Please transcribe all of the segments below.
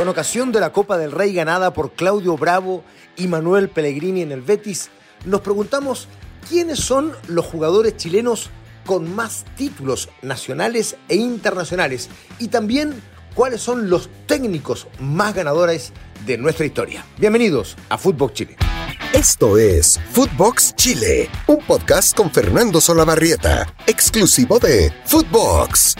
Con ocasión de la Copa del Rey ganada por Claudio Bravo y Manuel Pellegrini en el Betis, nos preguntamos quiénes son los jugadores chilenos con más títulos nacionales e internacionales y también cuáles son los técnicos más ganadores de nuestra historia. Bienvenidos a Fútbol Chile. Esto es Footbox Chile, un podcast con Fernando Solabarrieta, exclusivo de Footbox.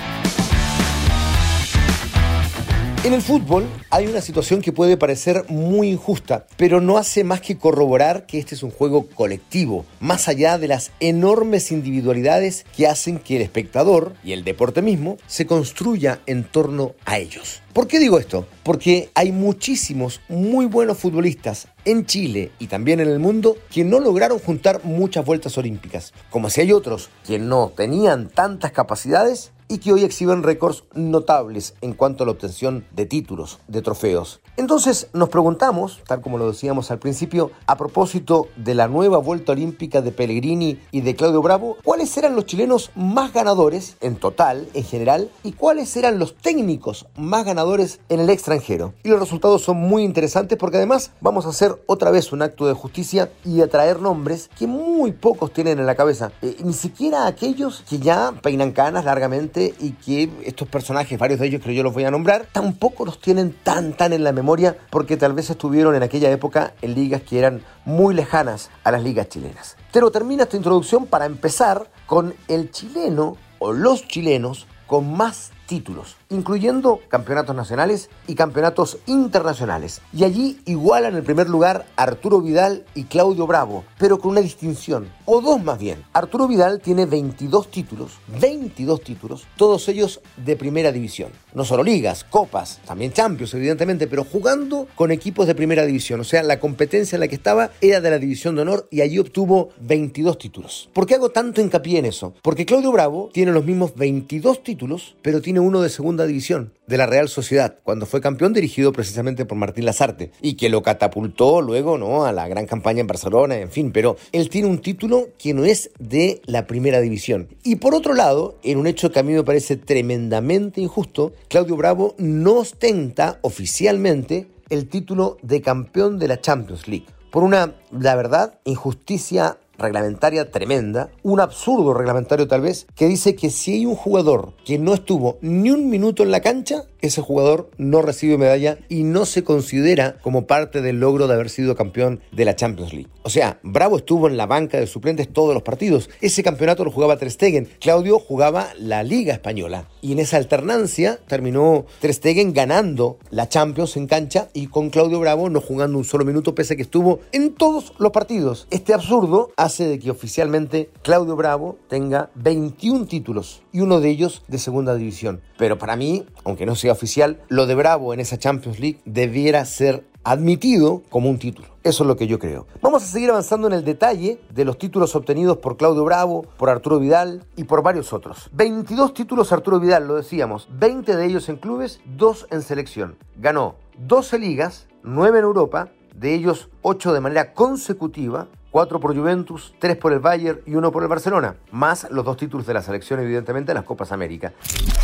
En el fútbol hay una situación que puede parecer muy injusta, pero no hace más que corroborar que este es un juego colectivo, más allá de las enormes individualidades que hacen que el espectador y el deporte mismo se construya en torno a ellos. ¿Por qué digo esto? Porque hay muchísimos muy buenos futbolistas en Chile y también en el mundo que no lograron juntar muchas vueltas olímpicas, como si hay otros que no tenían tantas capacidades y que hoy exhiben récords notables en cuanto a la obtención de títulos, de trofeos. Entonces nos preguntamos, tal como lo decíamos al principio, a propósito de la nueva vuelta olímpica de Pellegrini y de Claudio Bravo, cuáles eran los chilenos más ganadores en total, en general, y cuáles eran los técnicos más ganadores en el extranjero. Y los resultados son muy interesantes porque además vamos a hacer otra vez un acto de justicia y a traer nombres que muy pocos tienen en la cabeza, eh, ni siquiera aquellos que ya peinan canas largamente y que estos personajes, varios de ellos que yo los voy a nombrar, tampoco los tienen tan tan en la memoria porque tal vez estuvieron en aquella época en ligas que eran muy lejanas a las ligas chilenas. Pero termina esta introducción para empezar con el chileno o los chilenos con más títulos, incluyendo campeonatos nacionales y campeonatos internacionales. Y allí igualan el primer lugar Arturo Vidal y Claudio Bravo, pero con una distinción, o dos más bien. Arturo Vidal tiene 22 títulos, 22 títulos, todos ellos de primera división. No solo ligas, copas, también Champions, evidentemente, pero jugando con equipos de primera división. O sea, la competencia en la que estaba era de la división de honor y allí obtuvo 22 títulos. ¿Por qué hago tanto hincapié en eso? Porque Claudio Bravo tiene los mismos 22 títulos, pero tiene uno de segunda división, de la Real Sociedad, cuando fue campeón dirigido precisamente por Martín Lazarte, y que lo catapultó luego ¿no? a la gran campaña en Barcelona, en fin, pero él tiene un título que no es de la primera división. Y por otro lado, en un hecho que a mí me parece tremendamente injusto, Claudio Bravo no ostenta oficialmente el título de campeón de la Champions League. Por una, la verdad, injusticia reglamentaria tremenda, un absurdo reglamentario tal vez, que dice que si hay un jugador que no estuvo ni un minuto en la cancha, ese jugador no recibe medalla y no se considera como parte del logro de haber sido campeón de la Champions League. O sea, Bravo estuvo en la banca de suplentes todos los partidos. Ese campeonato lo jugaba Ter Stegen. Claudio jugaba la Liga Española. Y en esa alternancia terminó Ter Stegen ganando la Champions en cancha y con Claudio Bravo no jugando un solo minuto pese a que estuvo en todos los partidos. Este absurdo hace de que oficialmente Claudio Bravo tenga 21 títulos y uno de ellos de segunda división. Pero para mí, aunque no sea oficial, lo de Bravo en esa Champions League debiera ser admitido como un título. Eso es lo que yo creo. Vamos a seguir avanzando en el detalle de los títulos obtenidos por Claudio Bravo, por Arturo Vidal y por varios otros. 22 títulos Arturo Vidal, lo decíamos, 20 de ellos en clubes, 2 en selección. Ganó 12 ligas, 9 en Europa, de ellos 8 de manera consecutiva, 4 por Juventus, 3 por el Bayern y 1 por el Barcelona, más los dos títulos de la selección evidentemente en las Copas América.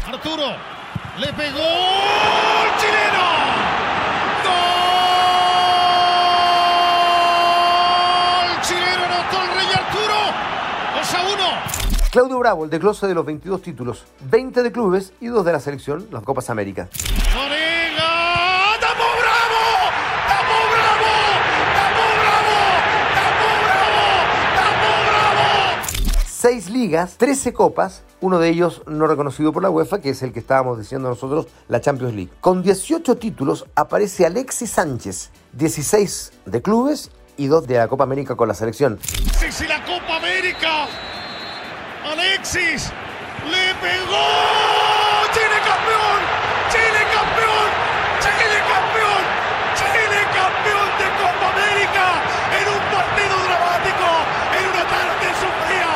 Arturo le pegó el chileno. ¡Gol! Chileno anotó el Rey Arturo. 2 a 1. Claudio Bravo, el desglose de los 22 títulos, 20 de clubes y 2 de la selección, las Copas América. ¡Tapo Bravo! ¡Tapo Bravo! ¡Tapo Bravo! ¡Tapo Bravo! ¡Tapo Bravo! 6 ligas, 13 copas, uno de ellos no reconocido por la UEFA, que es el que estábamos diciendo nosotros, la Champions League. Con 18 títulos aparece Alexis Sánchez, 16 de clubes y 2 de la Copa América con la selección. Sí, sí, la Copa América. Alexis le pegó. Chile campeón. Chile campeón. Chile campeón. Chile campeón de Copa América en un partido dramático, en una tarde sufrida.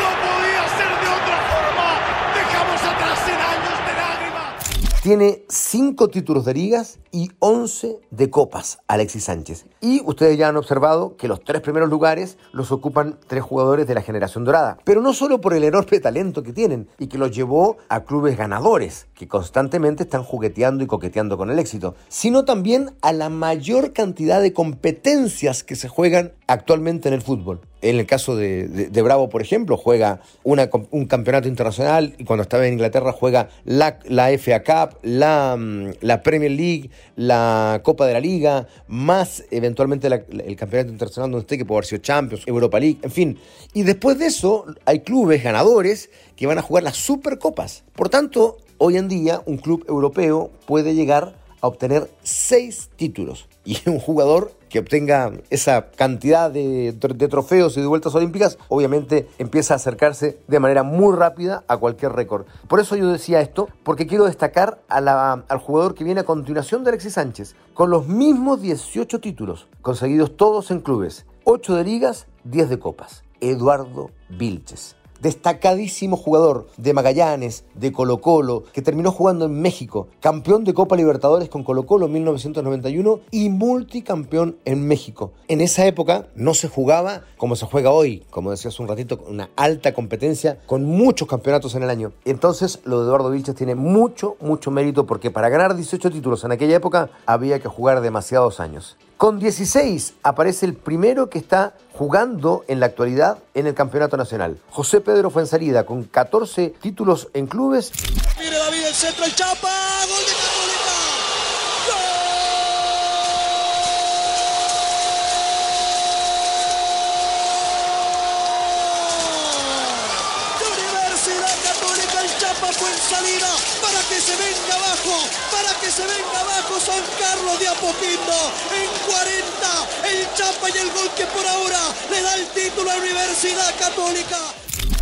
No podía ser de otra forma. Dejamos atrás 100 años de lágrimas. Tiene 5 títulos de ligas y 11 de copas, Alexis Sánchez. Y ustedes ya han observado que los tres primeros lugares los ocupan tres jugadores de la generación dorada. Pero no solo por el enorme talento que tienen y que los llevó a clubes ganadores, que constantemente están jugueteando y coqueteando con el éxito, sino también a la mayor cantidad de competencias que se juegan actualmente en el fútbol. En el caso de, Bravo, por ejemplo, juega un campeonato internacional y cuando estaba en Inglaterra juega la, la FA Cup, la, mm, la, Premier League, la Copa de la Liga, más eventualmente el campeonato internacional donde esté, que puede haber sido Champions, Europa League, en fin. Y después de eso hay clubes ganadores que van a jugar las Supercopas. Por tanto, hoy en día un club europeo puede llegar a obtener seis títulos. Y un jugador que obtenga esa cantidad de, trofeos y de vueltas olímpicas, obviamente empieza a acercarse de manera muy rápida a cualquier récord. Por eso yo decía esto, porque quiero destacar al jugador que viene a continuación de Alexis Sánchez, con los mismos 18 títulos, conseguidos todos en clubes, 8 de ligas, 10 de copas. Eduardo Vilches destacadísimo jugador de Magallanes, de Colo Colo, que terminó jugando en México, campeón de Copa Libertadores con Colo Colo en 1991 y multicampeón en México. En esa época no se jugaba como se juega hoy, como decía hace un ratito, una alta competencia con muchos campeonatos en el año. Entonces lo de Eduardo Vilches tiene mucho, mucho mérito porque para ganar 18 títulos en aquella época había que jugar demasiados años. Con 16 aparece el primero que está jugando en la actualidad en el campeonato nacional. José Pedro Fuensalida con 14 títulos en clubes. David Chapa, Católica. ¡Gol! Universidad Católica, el Chapa Fuensalida para que se venga abajo, para se venga abajo San Carlos de Apoquindo en 40, el Chapa y el gol que por ahora le da el título a Universidad Católica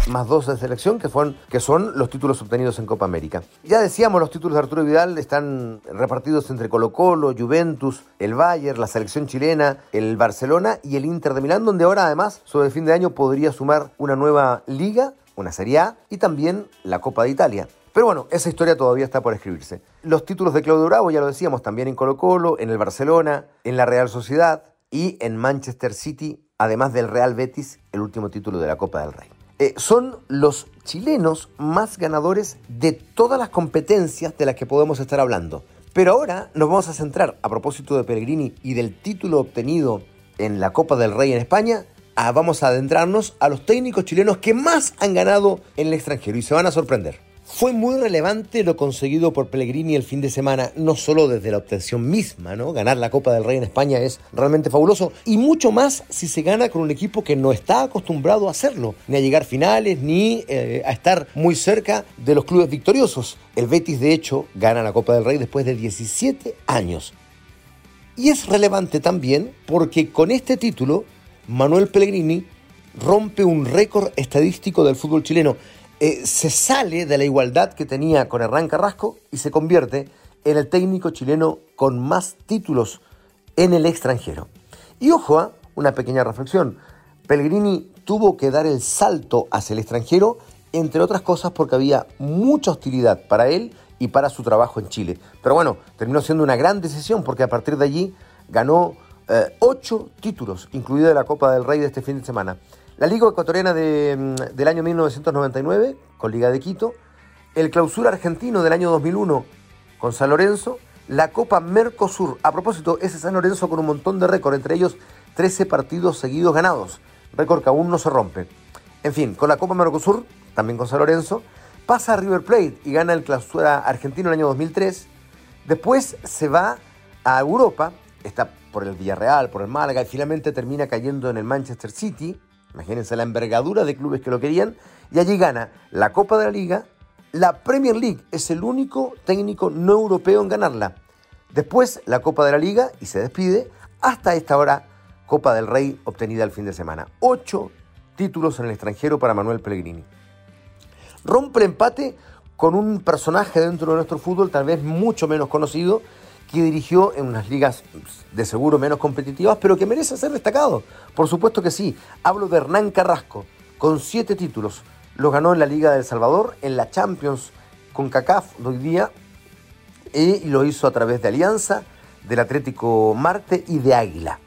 más dos de selección, que, que son los títulos obtenidos en Copa América. Ya decíamos, los títulos de Arturo Vidal están repartidos entre Colo Colo, Juventus, el Bayern, la selección chilena, el Barcelona y el Inter de Milán, donde ahora además, sobre el fin de año, podría sumar una nueva liga, una Serie A y también la Copa de Italia. Pero bueno, esa historia todavía está por escribirse. Los títulos de Claudio Bravo, ya lo decíamos, también en Colo Colo, en el Barcelona, en la Real Sociedad y en Manchester City, además del Real Betis, el último título de la Copa del Rey. Eh, son los chilenos más ganadores de todas las competencias de las que podemos estar hablando. Pero ahora nos vamos a centrar, a propósito de Pellegrini y del título obtenido en la Copa del Rey en España, vamos a adentrarnos a los técnicos chilenos que más han ganado en el extranjero y se van a sorprender. Fue muy relevante lo conseguido por Pellegrini el fin de semana, no solo desde la obtención misma, ¿no? Ganar la Copa del Rey en España es realmente fabuloso, y mucho más si se gana con un equipo que no está acostumbrado a hacerlo, ni a llegar finales, ni eh, a estar muy cerca de los clubes victoriosos. El Betis, de hecho, gana la Copa del Rey después de 17 años. Y es relevante también porque con este título, Manuel Pellegrini rompe un récord estadístico del fútbol chileno eh, se sale de la igualdad que tenía con Hernán Carrasco y se convierte en el técnico chileno con más títulos en el extranjero. Y ojo, a una pequeña reflexión. Pellegrini tuvo que dar el salto hacia el extranjero, entre otras cosas porque había mucha hostilidad para él y para su trabajo en Chile. Pero bueno, terminó siendo una gran decisión porque a partir de allí ganó eh, ocho títulos, incluida la Copa del Rey de este fin de semana. La Liga Ecuatoriana mm, del año 1999, con Liga de Quito. El Clausura Argentino del año 2001, con San Lorenzo. La Copa Mercosur. A propósito, ese San Lorenzo con un montón de récords, entre ellos 13 partidos seguidos ganados. Récord que aún no se rompe. En fin, con la Copa Mercosur, también con San Lorenzo, pasa a River Plate y gana el Clausura Argentino el año 2003. Después se va a Europa, está por el Villarreal, por el Málaga y finalmente termina cayendo en el Manchester City. Imagínense la envergadura de clubes que lo querían. Y allí gana la Copa de la Liga. La Premier League es el único técnico no europeo en ganarla. Después la Copa de la Liga y se despide. Hasta esta hora, Copa del Rey obtenida el fin de semana. Ocho títulos en el extranjero para Manuel Pellegrini. Rompe el empate con un personaje dentro de nuestro fútbol tal vez mucho menos conocido, que dirigió en unas ligas de seguro menos competitivas, pero que merece ser destacado. Por supuesto que sí. Hablo de Hernán Carrasco, con siete títulos. Los ganó en la Liga de El Salvador, en la Champions con CACAF de hoy día, y lo hizo a través de Alianza, del Atlético Marte y de Águila.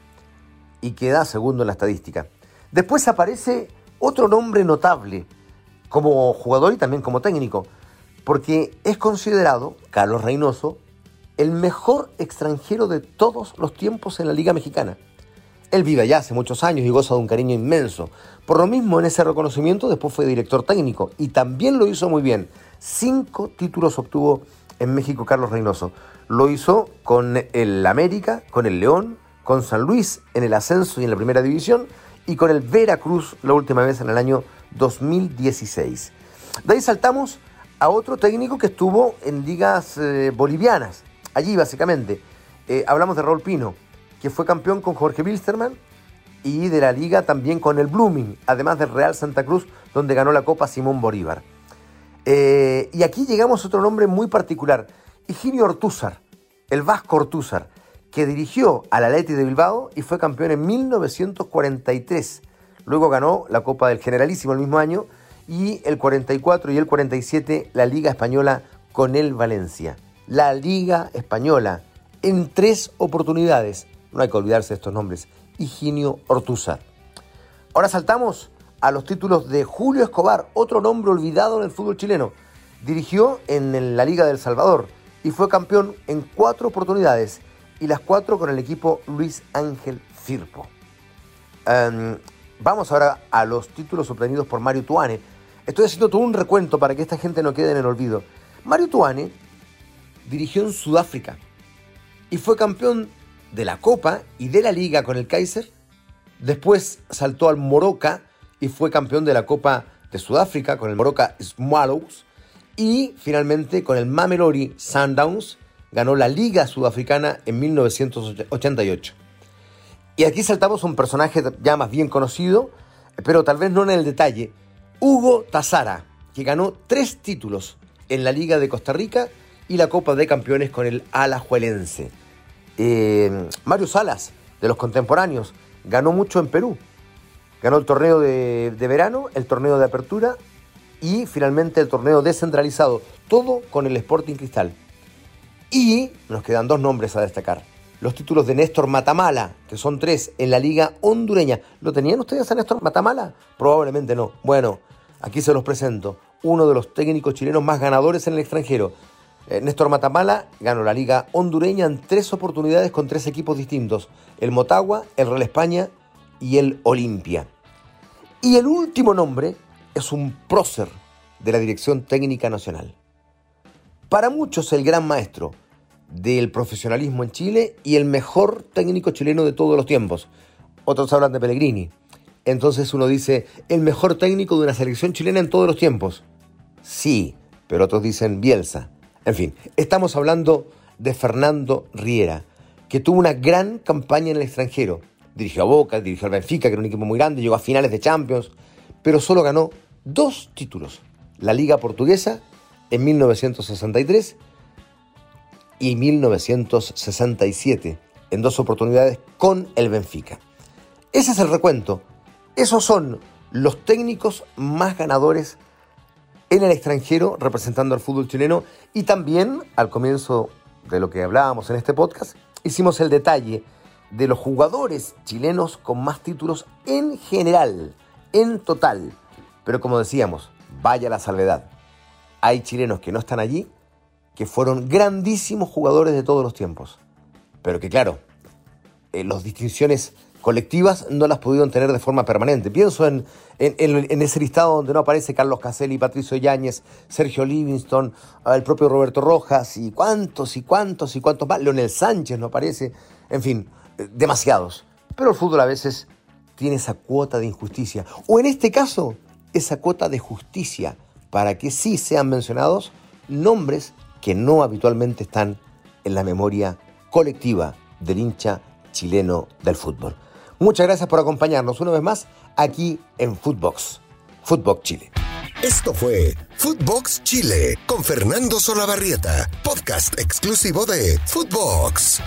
Y queda segundo en la estadística. Después aparece otro nombre notable como jugador y también como técnico, porque es considerado, Carlos Reynoso, el mejor extranjero de todos los tiempos en la Liga Mexicana. Él vive allá hace muchos años y goza de un cariño inmenso. Por lo mismo, en ese reconocimiento después fue director técnico y también lo hizo muy bien. Cinco títulos obtuvo en México Carlos Reynoso. Lo hizo con el América, con el León, con San Luis en el ascenso y en la primera división y con el Veracruz la última vez en el año 2016. De ahí saltamos a otro técnico que estuvo en ligas eh, bolivianas, allí básicamente. Eh, hablamos de Raúl Pino, que fue campeón con Jorge Wilstermann y de la liga también con el Blooming, además del Real Santa Cruz, donde ganó la Copa Simón Bolívar. Eh, y aquí llegamos a otro nombre muy particular, Higinio Ortúzar, el Vasco Ortúzar, que dirigió al Atleti de Bilbao y fue campeón en 1943. Luego ganó la Copa del Generalísimo el mismo año y el 44 y el 47 la Liga Española con el Valencia. La Liga Española en tres oportunidades. No hay que olvidarse de estos nombres. Higinio Ortúzar. Ahora saltamos a los títulos de Julio Escobar, otro nombre olvidado en el fútbol chileno. Dirigió en la Liga del Salvador y fue campeón en cuatro oportunidades y las cuatro con el equipo Luis Ángel Firpo. Em, vamos ahora a los títulos obtenidos por Mario Tuane. Estoy haciendo todo un recuento para que esta gente no quede en el olvido. Mario Tuane dirigió en Sudáfrica y fue campeón de la Copa y de la Liga con el Kaiser. Después saltó al Moroca y fue campeón de la Copa de Sudáfrica con el Moroca Swallows. Y finalmente con el Mamelori Sundowns ganó la Liga Sudafricana en 1988. Y aquí saltamos un personaje ya más bien conocido, pero tal vez no en el detalle, Hugo Tazara, que ganó tres títulos en la Liga de Costa Rica y la Copa de Campeones con el Alajuelense. Eh, Mario Salas, de los contemporáneos, ganó mucho en Perú. Ganó el torneo de, de, verano, el torneo de apertura y finalmente el torneo descentralizado. Todo con el Sporting Cristal. Y nos quedan dos nombres a destacar. Los títulos de Néstor Matamala, que son tres en la liga hondureña. ¿Lo tenían ustedes a Néstor Matamala? Probablemente no. Bueno, aquí se los presento. Uno de los técnicos chilenos más ganadores en el extranjero. Eh, Néstor Matamala ganó la liga hondureña en tres oportunidades con tres equipos distintos, el Motagua, el Real España y el Olimpia. Y el último nombre es un prócer de la Dirección Técnica Nacional. Para muchos el gran maestro del profesionalismo en Chile y el mejor técnico chileno de todos los tiempos. Otros hablan de Pellegrini. Entonces uno dice, el mejor técnico de una selección chilena en todos los tiempos. Sí, pero otros dicen Bielsa. En fin, estamos hablando de Fernando Riera, que tuvo una gran campaña en el extranjero. Dirigió a Boca, dirigió al Benfica, que era un equipo muy grande, llegó a finales de Champions, pero solo ganó dos títulos. La Liga Portuguesa en 1963 y 1967, en dos oportunidades con el Benfica. Ese es el recuento. Esos son los técnicos más ganadores en el extranjero representando al fútbol chileno y también al comienzo de lo que hablábamos en este podcast, hicimos el detalle de los jugadores chilenos con más títulos en general, en total. Pero como decíamos, vaya la salvedad. Hay chilenos que no están allí, que fueron grandísimos jugadores de todos los tiempos. Pero que claro, eh, las distinciones colectivas no las pudieron tener de forma permanente. Pienso en, en, ese listado donde no aparece Carlos Caselli, Patricio Yáñez, Sergio Livingston, el propio Roberto Rojas y cuántos y cuántos y cuántos más. Leonel Sánchez no aparece. En fin, eh, demasiados. Pero el fútbol a veces tiene esa cuota de injusticia. O en este caso, esa cuota de justicia para que sí sean mencionados nombres que no habitualmente están en la memoria colectiva del hincha chileno del fútbol. Muchas gracias por acompañarnos una vez más aquí en Footbox, Footbox Chile. Esto fue Footbox Chile con Fernando Solabarrieta, podcast exclusivo de Footbox.